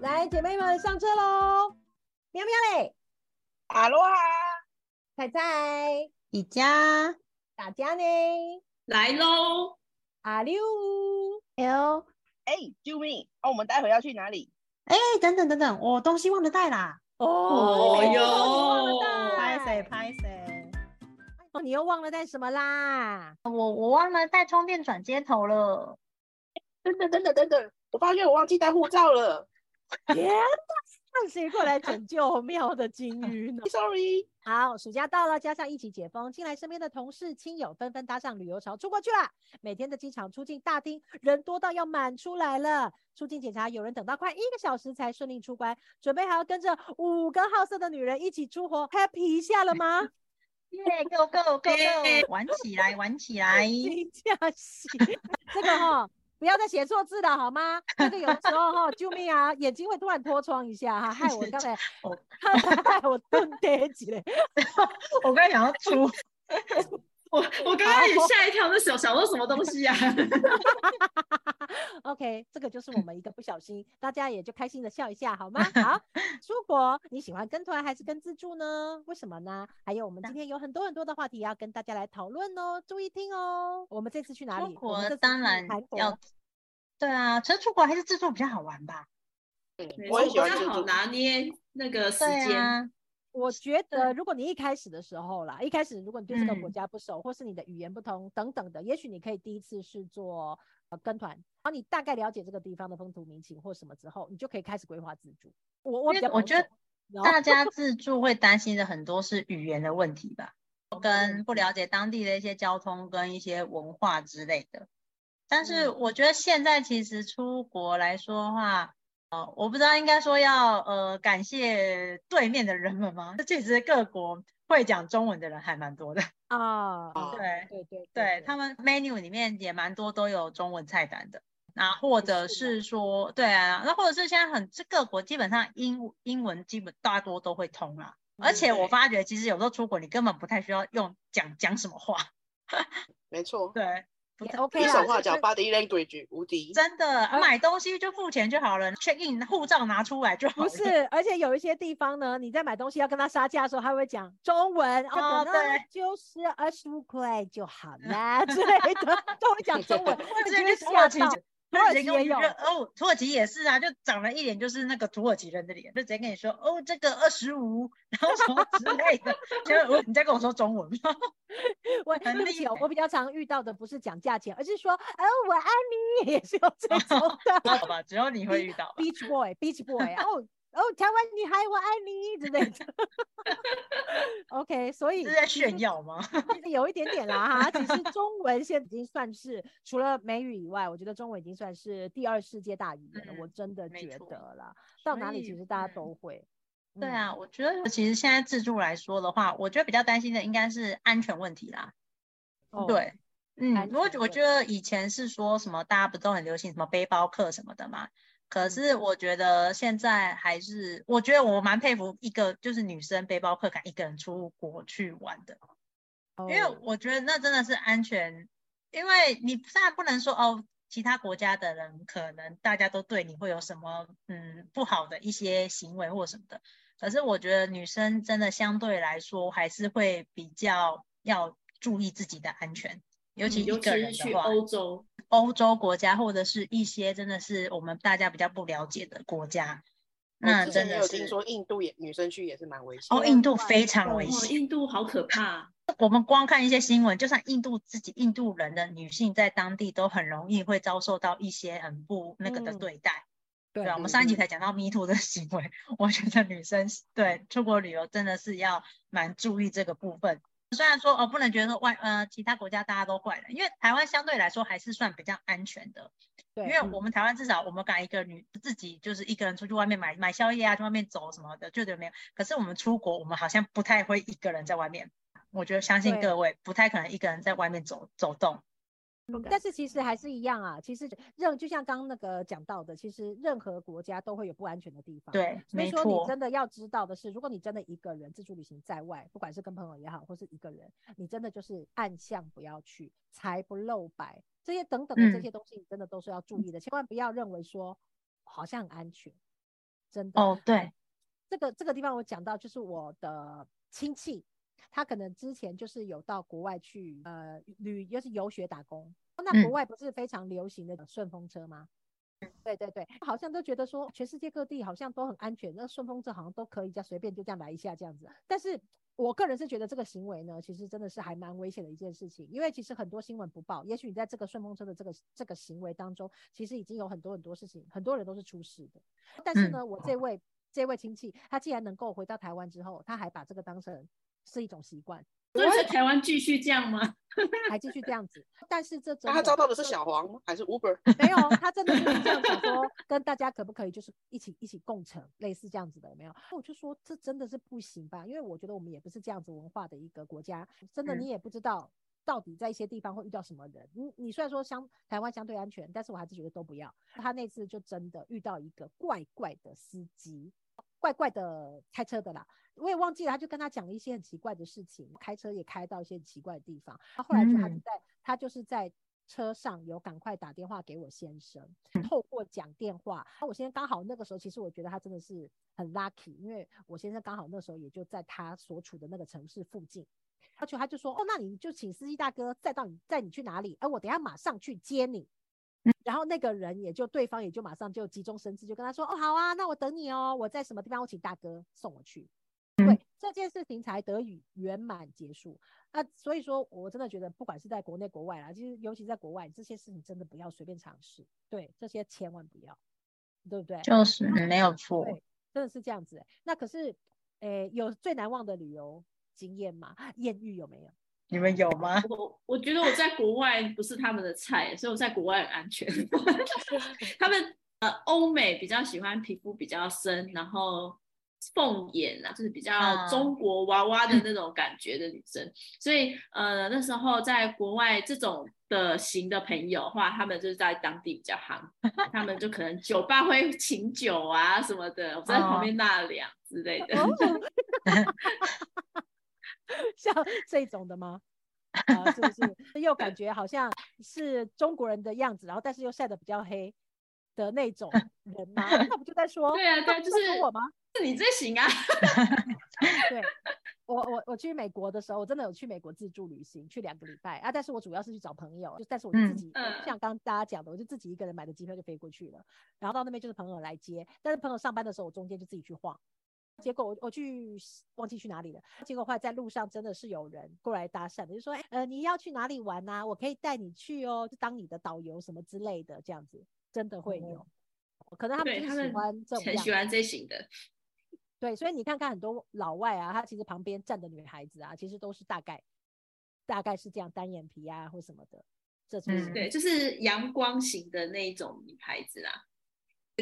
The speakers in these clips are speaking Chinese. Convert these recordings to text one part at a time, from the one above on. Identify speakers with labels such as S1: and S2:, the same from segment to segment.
S1: 来，姐妹们上车喽！喵喵嘞，
S2: 阿罗哈，
S1: 彩彩，
S3: 一家
S1: 大家呢？
S4: 来喽！
S1: 阿六
S3: ，L，
S2: 哎，救命！哦，我们待会要去哪里？
S3: 哎，等等等等，我东西忘了带啦，
S4: 哦哟
S3: 拍谁拍谁，
S1: 哦，你又忘了带什么啦？
S3: 我我忘了带充电转接头了，
S2: 等等等等等等，我发现我忘记带护照了
S1: 天哪！让谁过来拯救妙的金 鱼呢
S2: ？，sorry。
S1: 好，暑假到了，加上一起解封，近来身边的同事亲友纷纷搭上旅游潮出国去了。每天的机场出境大厅人多到要满出来了。出境检查有人等到快一个小时才顺利出关，准备还要跟着五个好色的女人一起出国，happy 一下了吗？
S3: 耶，Go Go Go Go，玩起来玩起来，
S1: 这个哈、不要再写错字了好吗？这个有的时候哈、救命啊，眼睛会突然脱窗一下哈，害我刚才
S3: 我
S1: 害我蹲跌起来。
S3: 我刚才想要出，
S4: 我我刚刚也吓一跳，那小想说什么东西啊
S1: ？OK，这个就是我们一个不小心，大家也就开心的笑一下，好吗？好，出国你喜欢跟团还是跟自助呢？为什么呢？还有我们今天有很多很多的话题要跟大家来讨论哦，注意听哦。我们这次去哪里？
S3: 出国
S1: 我们这
S3: 当然
S1: 韩国
S3: 要，对啊，其实出国还是自助比较好玩吧，
S2: 嗯，我
S4: 比较好
S2: 喜欢自助。
S4: 拿捏那个时
S3: 对
S4: 间。
S3: 啊，
S1: 我觉得，如果你一开始的时候啦，一开始如果你对这个国
S3: 嗯
S1: 家不熟，或是你的语言不通等等的，也许你可以第一次是做呃跟团，然后你大概了解这个地方的风土民情或什么之后，你就可以开始规划自助。我我
S3: 我觉得大家自助会担心的很多是语言的问题吧，跟不了解当地的一些交通跟一些文化之类的。但是
S1: 嗯
S3: 我觉得现在其实出国来说的话，呃，我不知道应该说要呃感谢对面的人们吗？这其实各国会讲中文的人还蛮多的，
S1: 啊，
S2: 啊
S3: 对
S1: 对对
S3: 对他们 menu 里面也蛮多都有中文菜单的。那或者
S1: 是
S3: 是说，对啊，那或者是现在很这各国基本上英英文基本大多都会通啦。而
S1: 嗯
S3: 且我发觉，其实有时候出国你根本不太需要用讲讲什么话，
S2: 没错，
S3: 对，不
S1: OK
S2: 比
S1: 啦
S2: 手画脚，body language 无敌。
S3: 真的买东西就付钱就好了，check in 护照拿出来就好了。
S1: 不是，而且有一些地方呢，你在买东西要跟他杀价的时候，他会讲中文，
S3: 哦对
S1: 就是二十五块就好啦 之类的，都会讲中文，
S3: 或者
S1: 你就会
S3: 去土耳其
S1: 吓到。土耳其也有
S3: 哦，土耳其也是啊，就长了一脸就是那个土耳其人的脸，就直接跟你说哦，这个二十五，然后什么之类的，就我你在跟我说中文吗？
S1: 我
S3: 很厉
S1: 对不起哦，
S3: 害
S1: 我比较常遇到的不是讲价钱，而是说，哦，我爱你，也是有这种的。
S3: 好吧，只有你会遇到吧。
S1: Beach Boy，Beach Boy，哦哦，台湾女孩我爱你之类的。OK，所以
S3: 是在炫耀吗？
S1: 有一点点啦哈。其实 中文现在已经算是除了美语以外，我觉得中文已经算是第二世界大语言了。我
S3: 嗯
S1: 真的觉得啦，到哪里其实大家
S3: 嗯
S1: 都会。
S3: 对
S1: 嗯，
S3: 啊，我觉得其实现在自助来说的话，我觉得比较担心的应该是安全问题啦。
S1: 哦，
S3: 对，嗯
S1: 安，
S3: 我
S1: 全问
S3: 我觉得以前是说什么大家不都很流行什么背包客什么的嘛，可
S1: 嗯
S3: 是我觉得现在还是，我觉得我蛮佩服一个就是女生背包客敢一个人出国去玩的，因为
S1: 哦。
S3: 我觉得那真的是安全，因为你当然不能说哦，其他国家的人可能大家都对你会有什么嗯不好的一些行为或什么的，可是我觉得女生真的相对来说还是会比较要注意自己的安全，尤其一个
S4: 其是去
S3: 人的话，
S4: 欧洲，
S3: 欧洲国家或者是一些真的是我们大家比较不了解的国家，那真的是
S2: 听说印度也女生去也是蛮危险
S3: 哦，印度非常危
S4: 哇，
S3: 险。
S4: 印度好可怕。
S3: 我们光看一些新闻，就算印度自己印度人的女性在当地都很容易会遭受到一些很不那个的
S1: 嗯
S3: 对待。
S1: 对
S3: 对啊，我们
S2: 嗯
S3: 上一集
S2: 嗯
S3: 才讲到 Me Too 的行为，我觉得女生对出国旅游真的是要蛮注意这个部分。虽然说哦，不能觉得说外呃其他国家大家都坏了，因为台湾相对来说还是算比较安全的。
S1: 对，
S3: 因为我们台湾至少我们敢一个女自己就是一个人出去外面买买宵夜啊，去外面走什么的，就觉得没有。可是我们出国，我们好像不太会一个人在外面。我觉得相信各位不太可能一个人在外面走走动。
S1: 但是其实还是一样啊，其实任就像刚刚那个讲到的，其实任何国家都会有不安全的地方。
S3: 对，
S1: 所以，说你真的要知道的是，如果你真的一个人自助旅行在外，不管是跟朋友也好，或是一个人，你真的就是暗巷不要去，财不露白，这些等等的这
S3: 嗯
S1: 些东西，你真的都是要注意的，千万不要认为说好像很安全，真的。
S3: 哦，对，
S1: 这个这个地方我讲到，就是我的亲戚，他可能之前就是有到国外去呃旅，就是游学打工。那国
S3: 嗯
S1: 外不是非常流行的顺风车吗？对对对，好像都觉得说全世界各地好像都很安全，那顺风车好像都可以，这样随便就这样来一下这样子。但是我个人是觉得这个行为呢，其实真的是还蛮危险的一件事情，因为其实很多新闻不报，也许你在这个顺风车的这个这个行为当中，其实已经有很多很多事情，很多人都是出事的。但是呢，我这位这位亲戚，他既然能够回到台湾之后，他还把这个当成是一种习惯，
S4: 所以在台湾继续这样吗？
S1: 还继续这样子。但是这
S2: 他招到的是小黄吗？还是 Uber？
S1: 没有，他真的就是这样想说，跟大家可不可以就是一起一起共乘，类似这样子的，有没有？我就说这真的是不行吧，因为我觉得我们也不是这样子文化的一个国家，真的
S3: 嗯
S1: 你也不知道到底在一些地方会遇到什么人。你你虽然说相台湾相对安全，但是我还是觉得都不要。他那次就真的遇到一个怪怪的司机，怪怪的开车的啦。我也忘记了，他就跟他讲了一些很奇怪的事情，开车也开到一些很奇怪的地方。他后来就他就
S3: 嗯
S1: 在、他就是在车上有赶快打电话给我先生，
S3: 嗯
S1: 透过讲电话，那我先生刚好那个时候，其实我觉得他真的是很 lucky，因为我先生刚好那时候也就在他所处的那个城市附近。而且他就说：“哦，那你就请司机大哥载到你载你去哪里？哎、我等下马上去接你。”然后那个人也就对方也就马上就急中生智，就跟他说：“哦，好啊，那我等你哦，我在什么地方，我请大哥送我去。”
S3: 嗯
S1: 对这件事情才得以圆满结束。那所以说我真的觉得，不管是在国内国外啦，其实尤其在国外，这些事情真的不要随便尝试。对，这些千万不要，对不对？
S3: 就是嗯没有错。
S1: 对，真的是这样子欸。那可是，诶，有最难忘的旅游经验吗？艳遇有没有？
S3: 你们有吗？
S4: 我我觉得我在国外不是他们的菜，所以我在国外很安全。他们呃欧美比较喜欢皮肤比较深，然后凤眼啊，就是比较
S3: 啊
S4: 中国娃娃的那种感觉的女生。所以呃那时候在国外这种的型的朋友的话，他们就是在当地比较夯，他们就可能酒吧会请酒啊什么的，我在旁边纳凉之类的。
S1: 哦 像这种的吗？啊，是不是又感觉好像是中国人的样子，然后但是又晒得比较黑的那种人吗？那不就在说
S4: 对啊，对啊，就是
S1: 我吗？
S4: 是你最行啊。
S1: 对我我我去美国的时候，我真的有去美国自助旅行，去两个礼拜啊。但是我主要是去找朋友，就但是我就自
S3: 嗯
S1: 己，
S4: 嗯
S1: 像刚刚大家讲的，我就自己一个人买的机票就飞过去了。然后到那边就是朋友来接，但是朋友上班的时候，我中间就自己去晃。结果我我去忘记去哪里了，结果后来在路上真的是有人过来搭讪的，就说：“哎，呃，你要去哪里玩呐、我可以带你去哦，就当你的导游什么之类的，这样子真的会有。可能他们就喜欢这种
S4: 很喜欢这型的。
S1: 对，所以你看看很多老外啊，他其实旁边站的女孩子啊，其实都是大概大概是这样单眼皮啊或什么的，这种
S3: 嗯
S4: 对，就是阳光型的那一种女孩子啦，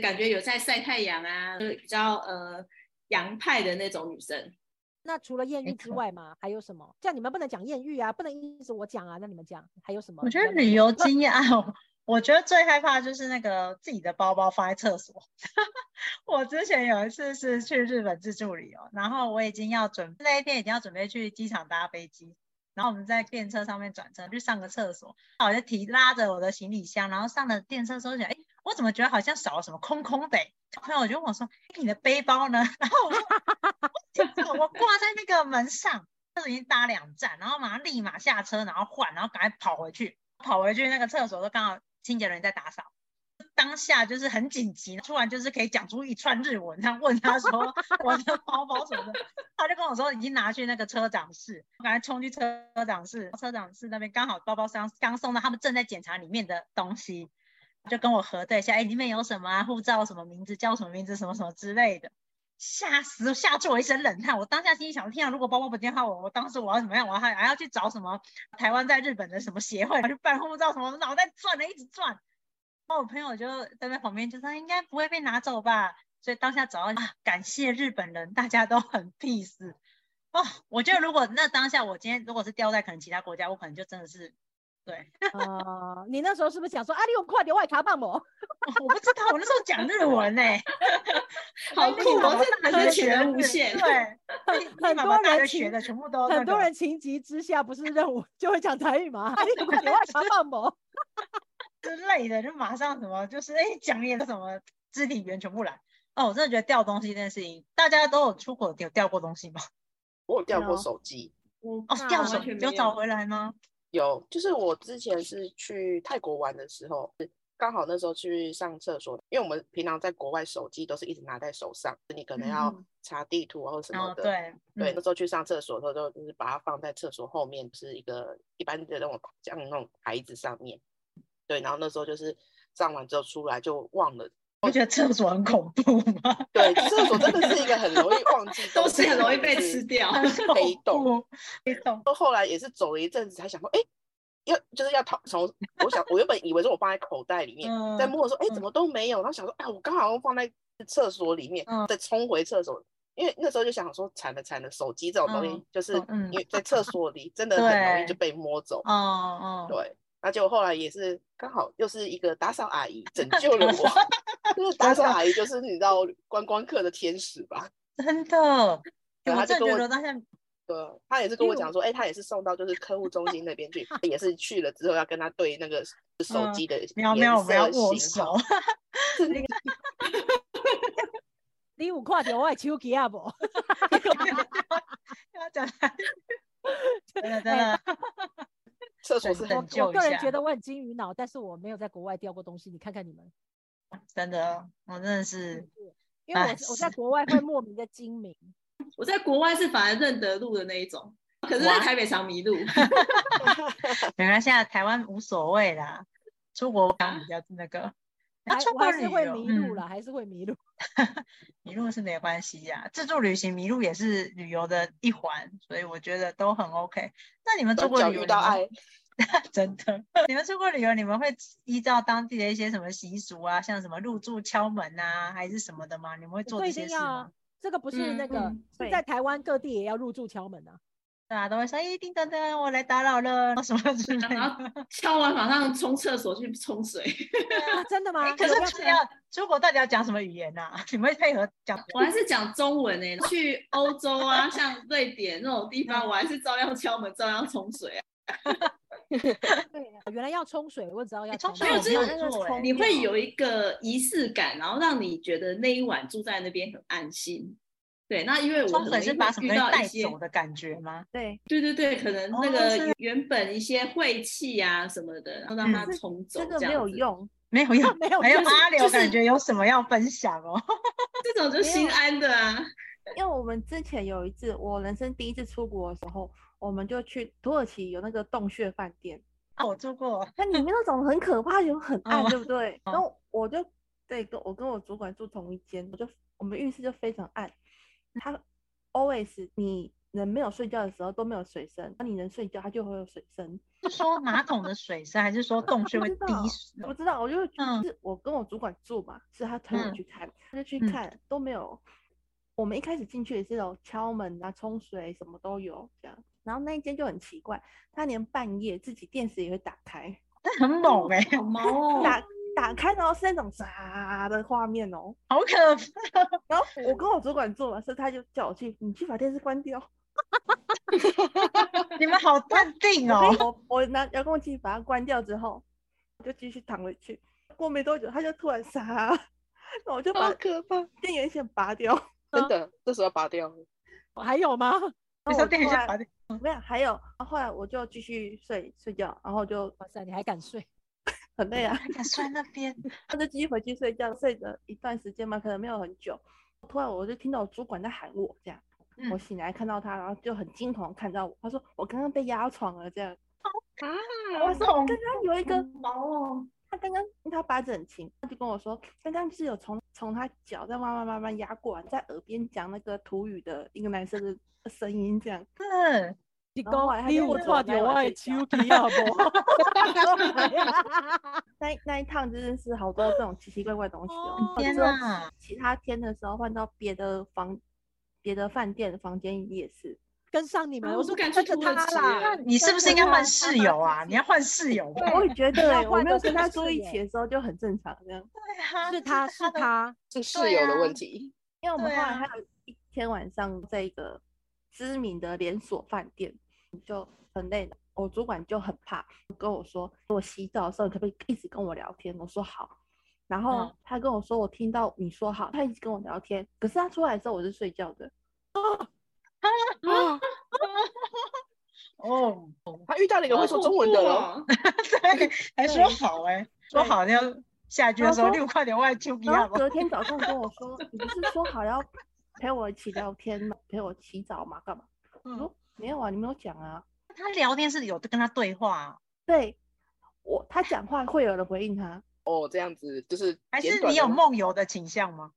S4: 感觉有在晒太阳啊，就比较呃洋派的那种女生。
S1: 那除了艳遇之外嘛，还有什么？这样你们不能讲艳遇啊，不能一直我讲啊，那你们讲还有什么？
S3: 我觉得旅游 经验啊，我我觉得最害怕就是那个自己的包包放在厕所。我之前有一次是去日本自助旅游，然后我已经要准那一天已经要准备去机场搭飞机，然后我们在电车上面转车去上个厕所，我就提拉着我的行李箱，然后上了电车之后想，哎，我怎么觉得好像少了什么，空空的、欸。朋友就问我说：“你的背包呢？”然后我说：“我我挂在那个门上。”厕所已经搭两站，然后马上立马下车，然后换，然后赶快跑回去，跑回去那个厕所都刚好清洁人员在打扫。当下就是很紧急，突然就是可以讲出一串日文，他问他说我的包包什么的，他就跟我说已经拿去那个车长室，我赶快冲去车长室，车长室那边刚好包包箱刚送到，他们正在检查里面的东西，就跟我核对一下，哎，里面有什么啊，护照什么名字，叫什么名字，什么什么之类的。吓死，吓出我一身冷汗。我当下心里想，天啊，如果包包不见的话，我我当时我要怎么样？我还还要去找什么台湾在日本的什么协会去办护照什么，脑袋转了一直转。然后我朋友就在旁边就说，应该不会被拿走吧。所以当下找到啊，感谢日本人，大家都很 peace。哦，我觉得如果那当下我今天如果是掉在可能其他国家，我可能就真的是对，
S1: 呃，你那时候是不是想说啊，你有快点外卡棒我？
S3: 我不知道，我那时候讲日文呢、欸，
S4: 好酷哦，这感觉
S3: 学
S4: 全无限。
S3: 对，
S1: 很 很多
S3: 大
S1: 人
S3: 学学的全部都、那个
S1: 很多人情急之下不是任务就会讲台语吗？啊，你有快点外卡棒我？
S3: 之类的，就马上什么就是哎讲点什么肢体语言全部来。哦，我真的觉得掉东西这件事情，大家都有出国有掉过东西吗？
S2: 我有掉过手机，
S4: 我
S3: 哦，掉手
S4: 机
S3: 有找回来吗？
S2: 有，就是我之前是去泰国玩的时候，刚好那时候去上厕所，因为我们平常在国外手机都是一直拿在手上，你可能要
S4: 嗯
S2: 查地图啊或什么
S3: 哦，
S2: 的。
S3: 对
S2: 对，
S3: 嗯
S2: 那时候去上厕所的时候，就就是把它放在厕所后面，是一个一般的那种像那种台子上面。对，然后那时候就是上完之后出来就忘了。
S3: 你不觉得厕所很恐怖吗？
S2: 对，厕所真的是一个很容易忘记
S4: 东
S2: 西
S4: 很容易被吃掉。
S2: 黑洞，
S3: 黑洞。
S2: 到后来也是走了一阵子，才想说，哎，要就是要掏从，我想我原本以为是我放在口袋里面，在
S3: 嗯
S2: 摸的时候，哎，
S3: 嗯
S2: 怎么都没有，然后想说，哎，我刚好放在厕所里面，
S3: 嗯
S2: 再冲回厕所，因为那时候就想说，惨了惨了，手机这种东西
S3: 嗯
S2: 就是因为在厕所里真的很容易就被摸走，
S3: 哦哦，
S2: 对。那结果后来也是刚好又是一个打扫阿姨拯 救了我，就是打扫阿姨就是你知道观光客的天使吧？
S3: 真的，
S2: 对他就跟我
S3: 我真的觉得当下
S2: 对，他也是跟我讲说，哎、他也是送到就是客户中心那边去，也是去了之后要跟他对那个手
S3: 嗯
S2: 机的
S3: 喵
S2: 颜色
S3: 握
S2: 型号
S3: 手，
S1: 你有看到我的手机啊不？
S3: 要讲真的真
S1: 哎
S3: 的，
S2: 厕所是很
S3: 救一下
S1: 我个人觉得我很金鱼脑，但是我没有在国外掉过东西。你看看你们，
S3: 真的，我真的是
S1: 因为我我在
S3: 是
S1: 国外会莫名的精明。
S4: 我在国外是反而认得路的那一种，可是在台北常迷路。
S3: 没关系啊，台湾无所谓啦，出国刚比较那个，要
S1: 还
S3: 出国
S1: 我还是会迷路了，还是会迷路。
S3: 迷路是没关系呀、自助旅行迷路也是旅游的一环，所以我觉得都很 OK。那你们出国旅游
S2: 遇到爱，
S3: 真的，你们出国旅游，你们会依照当地的一些什么习俗啊，像什么入住敲门啊，还是什么的吗？你们会做
S1: 这
S3: 这些事吗？，
S1: 这个不是
S3: 嗯
S1: 那个
S4: 嗯，
S1: 是在台湾各地也要入住敲门啊。
S3: 对啊，都会说，哎，叮当当，我来打扰了，什么之类
S4: 然
S3: 的。
S4: 后敲完马上冲厕所去冲水。
S1: 啊，真的吗？
S3: 哎可是出要出国到底要讲什么语言呐、你们会配合讲？
S4: 我还是讲中文呢、去欧洲啊，像瑞典那种地方，我还是照样敲门，照样冲水啊。
S1: 原来要冲水，我只要要
S3: 哎冲
S1: 冲水
S3: 没有
S4: 没有
S2: 那个
S3: 做哎、
S2: 冲
S4: 你会有一个仪式感，然后让你觉得那一晚住在那边很安心。对，那因为我
S3: 冲水
S4: 很容易会遇
S3: 是把什么带
S4: 到一些，
S3: 走的感觉吗？
S5: 对，
S4: 对对对，可能那
S3: 哦
S4: 个原原本一些晦气啊什么的，然后让它
S5: 这
S4: 冲走，
S5: 这个没有。用，
S3: 没有用，
S1: 没有
S3: 阿柳感觉有什么要分享哦？
S4: 这种就心安的啊。
S5: 因为我们之前有一次，我人生第一次出国的时候，我们就去土耳其有那个洞穴饭店，
S3: 哦我住过，
S5: 那里面那种很可怕，又很暗，
S3: 哦
S5: 对不对？
S3: 哦
S5: 然后我就对跟我跟我主管住同一间，我就我们浴室就非常暗，他 always 你人没有睡觉的时候都没有水声，那你人睡觉它就会有水声。
S3: 是说马桶的水声，还是说洞穴会滴水？
S5: 不知道，我就
S3: 嗯
S5: 是我跟我主管住嘛，是他推我
S3: 嗯
S5: 去看，他就去
S3: 嗯
S5: 看都没有。我们一开始进去也是有敲门啊、冲水什么都有这样，然后那一间就很奇怪，他连半夜自己电视也会打开，
S3: 那很猛哎、
S4: 好猛哦，
S5: 打打开然后是那种啥的画面哦。
S3: 好可怕！
S5: 然后我跟我主管做完事他就叫我去，你去把电视关掉。
S3: 你们好淡定
S5: 我
S3: 哦。
S5: 我我拿遥控器把它关掉之后，我就继续躺回去。过没多久，他就突然杀，那我就把
S2: 好可怕，
S5: 电源线拔掉。
S2: 真的，这时候拔掉了。
S1: 还有吗？
S3: 你说
S5: 然后我后来
S3: 电一下拔掉，
S5: 没有，还有，然后后来我就继续睡睡觉，然后就
S1: 哇塞，你还敢睡？
S5: 很累啊，
S3: 还敢睡那边？
S5: 他就继续回去睡觉，睡了一段时间嘛，可能没有很久。突然我就听到主管在喊我，这样，我
S3: 嗯
S5: 醒来看到他，然后就很惊恐看到我，他说我刚刚被压床了，这样。
S2: 啊，
S5: 我说刚刚有一个
S4: 毛哦，
S5: 他刚刚他八字很轻，他就跟我说，刚刚是有从从他脚再慢慢慢慢压过来，在耳边讲那个土语的一个男生的声音，这样。
S3: 嗯，
S1: 你
S5: 然后后来他
S1: 讲你
S5: 我要不要
S1: 我的
S5: 睡觉
S1: 手机啊无？
S5: 那一 那一趟真的是好多这种奇奇怪怪的东西哦。
S1: 哦
S3: 天哪！
S5: 其他天的时候换到别的房、别的饭店的房间也是。
S1: 跟上你们，我说跟着他啦。
S3: 你是不是应该换室友啊？你要换室友吧？
S5: 我也觉得、欸，我没有跟他住一起的时候就很正常这样。
S3: 对啊，
S1: 是他是他，
S2: 是室友的
S3: 啊
S2: 问题。
S5: 因为我们后来还有一天晚上在一个知名的连锁饭店，就很累了。我主管就很怕，跟我说，我洗澡的时候你可不可以一直跟我聊天？我说好。然后
S3: 嗯
S5: 他跟我说，我听到你说好，他一直跟我聊天，可是他出来的时候我是睡觉的。
S3: 哦，
S2: 他遇到了一个会说中文的了，
S4: 了，
S3: 对，还说好哎、说好要下句的时候六块点外出一样
S5: 然后隔天早上跟我说，你不是说好要陪我一起聊天吗？陪我洗澡吗？干嘛？我
S3: 嗯，
S5: 说没有啊，你没有讲啊。
S3: 他聊天是有跟他对话啊、
S5: 对我，他讲话会有人回应他。
S2: 哦，这样子就是
S3: 还是你有梦游的倾向吗？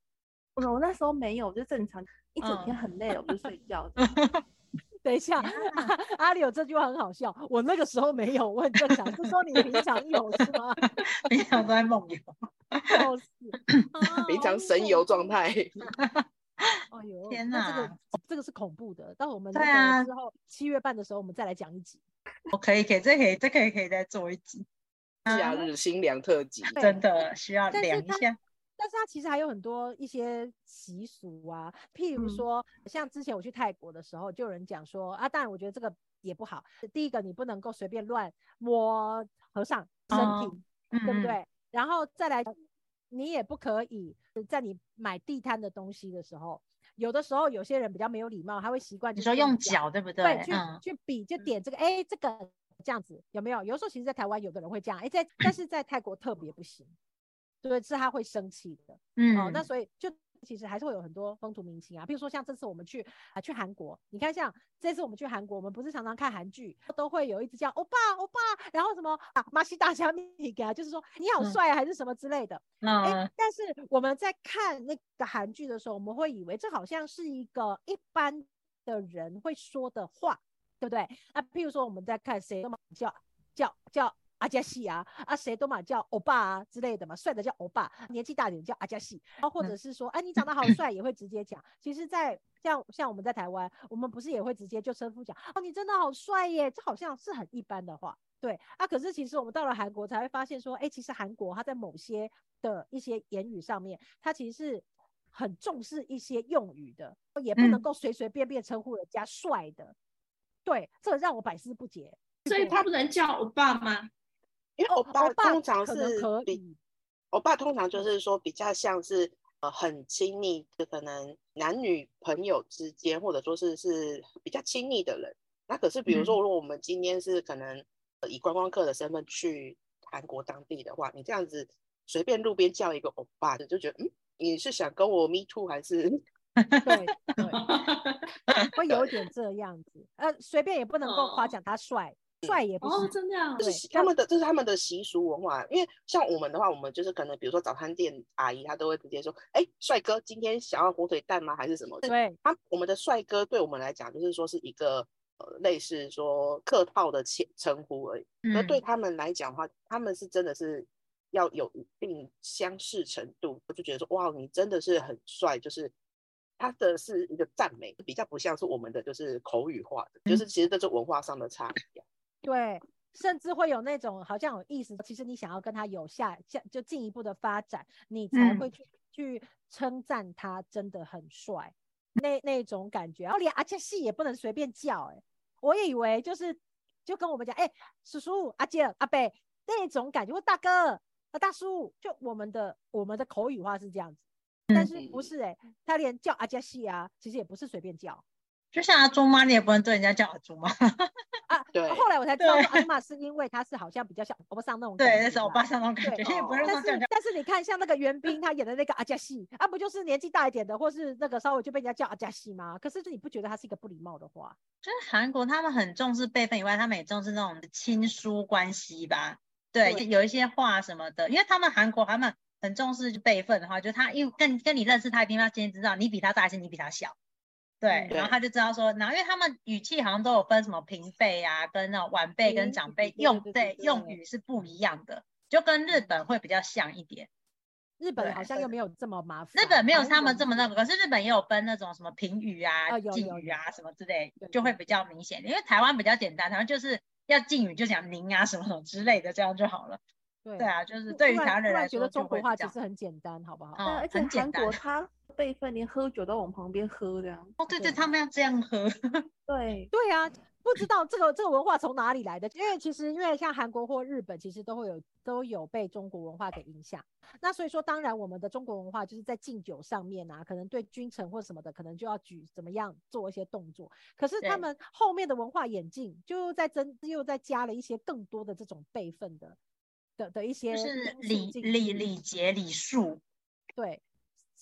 S5: 我我那时候没有，我就正常一整天
S3: 嗯
S5: 很累了，我就睡觉。
S1: 等一下，阿阿里有这句话很好笑，我那个时候没有，我很正常，是说你平常有是吗？
S3: 平常都在梦游。
S1: 笑死，啊
S2: 平常神游
S1: 恐
S2: 状态。
S1: 哎呦，
S3: 天
S1: 哪这个
S3: 哪
S1: 这个是恐怖的。到我们
S3: 对
S1: 那
S3: 啊
S1: 个之后七月半的时候，我们再来讲一集。
S3: 我可以，可以，这可以，这可以，可以再做一集，
S2: 假日新凉特辑，
S3: 真的需要量一下。
S1: 但是它其实还有很多一些习俗啊，譬如
S5: 嗯
S1: 说，像之前我去泰国的时候，就有人讲说啊，当然我觉得这个也不好。第一个，你不能够随便乱摸和尚身
S3: 哦
S1: 体，对不对？然后再来，你也不可以在你买地摊的东西的时候，有的时候有些人比较没有礼貌，他会习惯
S3: 你
S1: 就是
S3: 说用脚对不对？
S1: 对，去、
S3: 嗯，
S1: 去比就点这个，哎，这个这样子有没有？有时候其实，在台湾有的人会这样，哎，在但是在泰国特别不行，对，是他会生气的。
S3: 嗯，
S1: 哦，那所以就其实还是会有很多风土民情啊，比如说像这次我们去啊去韩国，你看像这次我们去韩国，我们不是常常看韩剧，都会有一直叫欧巴欧巴，然后什么啊马西大虾米给啊，就是说你好
S3: 嗯
S1: 帅啊，还是什么之类的。哎、
S3: 嗯
S1: 但是我们在看那个韩剧的时候，我们会以为这好像是一个一般的人会说的话，对不对？那譬如说我们在看谁都嘛叫叫叫阿加西啊，啊谁都嘛叫欧巴啊之类的嘛，帅的叫欧巴，年纪大点的叫阿加西，然后或者是说，哎、你长得好帅，也会直接讲。其实在，像像我们在台湾，我们不是也会直接就称呼讲，哦，你真的好帅耶，这好像是很一般的话。对啊，可是其实我们到了韩国才会发现说，哎、其实韩国它在某些的一些言语上面，它其实是很重视一些用语的，也不能
S3: 嗯
S1: 够随随便便称呼人家帅的。对，这个让我百思不解。
S4: 所以他不能叫欧巴吗？
S1: 哦
S2: 因为欧巴通常是比
S1: 可以，
S2: 欧巴通常就是说比较像是呃很亲密的，可能男女朋友之间，或者说是是比较亲密的人。那可是比如说，
S3: 嗯
S2: 如果我们今天是可能呃以观光客的身份去韩国当地的话，你这样子随便路边叫一个欧巴的，就觉得嗯，你是想跟我 me too 还是？
S1: 对对，会有一点这样子。呃，随便也不能够夸
S4: 哦
S1: 奖他帅，帅也不
S4: 哦，真的啊
S2: 这是他们的，这是他们的习俗文化。因为像我们的话，我们就是可能比如说早餐店阿姨，她都会直接说：“哎，帅哥，今天想要火腿蛋吗？还是什么？”
S1: 对，
S2: 他我们的帅哥对我们来讲，就是说是一个呃类似说客套的称称呼而已。而对
S3: 嗯
S2: 他们来讲的话，他们是真的是要有一定相似程度，我就觉得说哇，你真的是很帅，就是他的是一个赞美，比较不像是我们的就是口语化的，就是其实这是文化上的差异啊。
S1: 对，甚至会有那种好像有意思，其实你想要跟他有下下就进一步的发展，你才
S3: 嗯
S1: 会去、去称赞他真的很帅，那那种感觉。然后连阿杰系也不能随便叫、欸，我以为就是就跟我们讲，哎、叔叔、阿姐、阿伯那种感觉，或大哥、啊大叔，就我们的我们的口语化是这样子。但是不
S2: 嗯
S1: 是哎、他连叫阿加西啊，其实也不是随便叫
S3: 就像阿朱妈，你也不能对人家叫阿朱妈。
S1: 啊。
S2: 对
S1: 后来我才知道阿妈是因为他是好像比较像欧巴桑那种
S3: 对，
S1: 感觉
S3: 那是欧
S1: 啦
S3: 巴桑那种感
S1: 对
S3: 觉，
S1: 但。是但是你看，像那个袁冰他演的那个阿加西啊，不就是年纪大一点的，或是那个稍微就被人家叫阿加西吗？可是你不觉得他是一个不礼貌的话？
S3: 就是韩国他们很重视辈分以外，他们也重视那种亲疏关系吧。对，
S1: 对
S3: 有一些话什么的，因为他们韩国他们很重视辈分的话，就他因为跟跟你认识他，一定要先知道你比他大还是你比他小。对，
S1: 嗯
S3: 然后他就知道说，然后因为他们语气好像都有分什么平辈啊，跟那种晚辈跟
S1: 平
S3: 长辈用
S1: 对对对
S3: 用语是不一样的，就跟日本会比较像一点。
S1: 日本好像又没有这么麻烦，
S3: 日本没有他们
S1: 国
S3: 这么那个，可是日本也有分那种什么平语啊、敬语啊什么之类，就会比较明显。因为台湾比较简单，台湾就是要敬语就讲您啊什么什么之类的，这样就好了。
S1: 对
S3: 对啊，就是对于台湾人
S1: 来说觉得中国话其实很简单，好不好？
S3: 嗯，
S5: 而且
S3: 很简
S5: 韩国
S3: 单
S5: 它辈分，连喝酒都往旁边喝这样。
S3: 哦，对对，他们要这样喝。
S5: 对，
S1: 对啊，不知道这个这个文化从哪里来的，因为其实因为像韩国或日本，其实都会有都有被中国文化给影响。那所以说，当然我们的中国文化就是在敬酒上面啊，可能对君臣或什么的，可能就要举怎么样做一些动作。可是他
S3: 对
S1: 们后面的文化演进，就又在增又在加了一些更多的这种辈分的的的一些
S3: 就是礼
S1: 进
S3: 礼
S1: 去
S3: 礼节礼数，
S1: 对，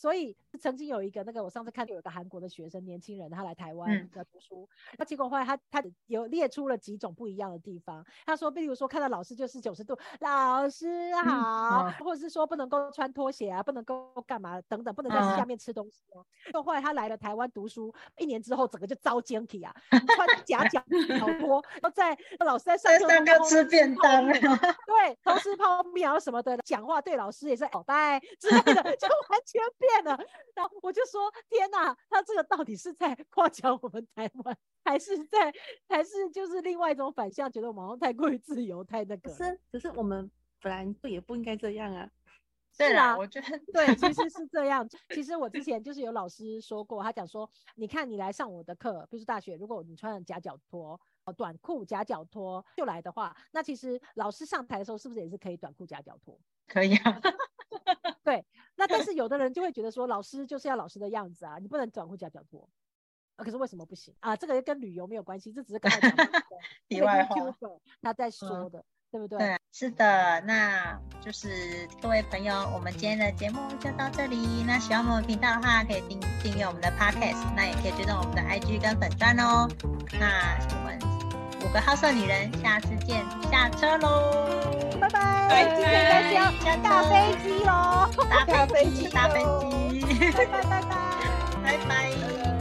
S1: 所以曾经有一个那个，我上次看有一个韩国的学生年轻人，他来台湾
S3: 嗯
S1: 要读书，那结果后来他他有列出了几种不一样的地方。他说，比如说看到老师就是九十度，老师好，
S3: 哦
S1: 或者是说不能够穿拖鞋啊，不能够干嘛等等，不能在下
S3: 嗯
S1: 面吃东西哦。就后来他来了台湾读书，一年之后整个就遭奸体啊，穿 假脚脚拖，然后在老师在上课
S3: 上课吃便当
S1: 对，偷吃泡面啊什么的，讲话对老师也是哦拜之类的，就完全变了。然后我就说天哪，他这个到底是在夸奖我们台湾，还是在还是就是另外一种反向，觉得我们好像太过于自由，太那个。
S5: 可是可是我们本来就也不应该这样啊。
S1: 是，啊
S3: 我觉得
S1: 对，其实是这样。其实我之前就是有老师说过，他讲说，你看你来上我的课，比如说大学，如果你穿了夹脚拖、呃短裤、夹脚拖就来的话，那其实老师上台的时候是不是也是可以短裤夹脚拖？
S3: 可以啊。
S1: 但是有的人就会觉得说，老师就是要老师的样子啊，你不能转裤夹脚拖。啊，可是为什么不行啊？这个跟旅游没有关系，这只是刚才讲的
S3: 题外话
S1: 他在说的，对不对？
S3: 对，是的，那就是各位朋友，我们今天的节目就到这里。那喜欢我们频道的话，可以订订阅我们的 Podcast，那也可以追踪我们的 IG 跟粉钻哦。那我们五个好色女人，下次见，下车喽，
S1: 拜拜，
S4: 拜
S1: 今天该是要
S3: 下
S1: 大飞机喽，
S3: 大飞机，搭飞
S2: 喽
S3: 机，
S1: 拜拜拜拜。
S3: 拜拜。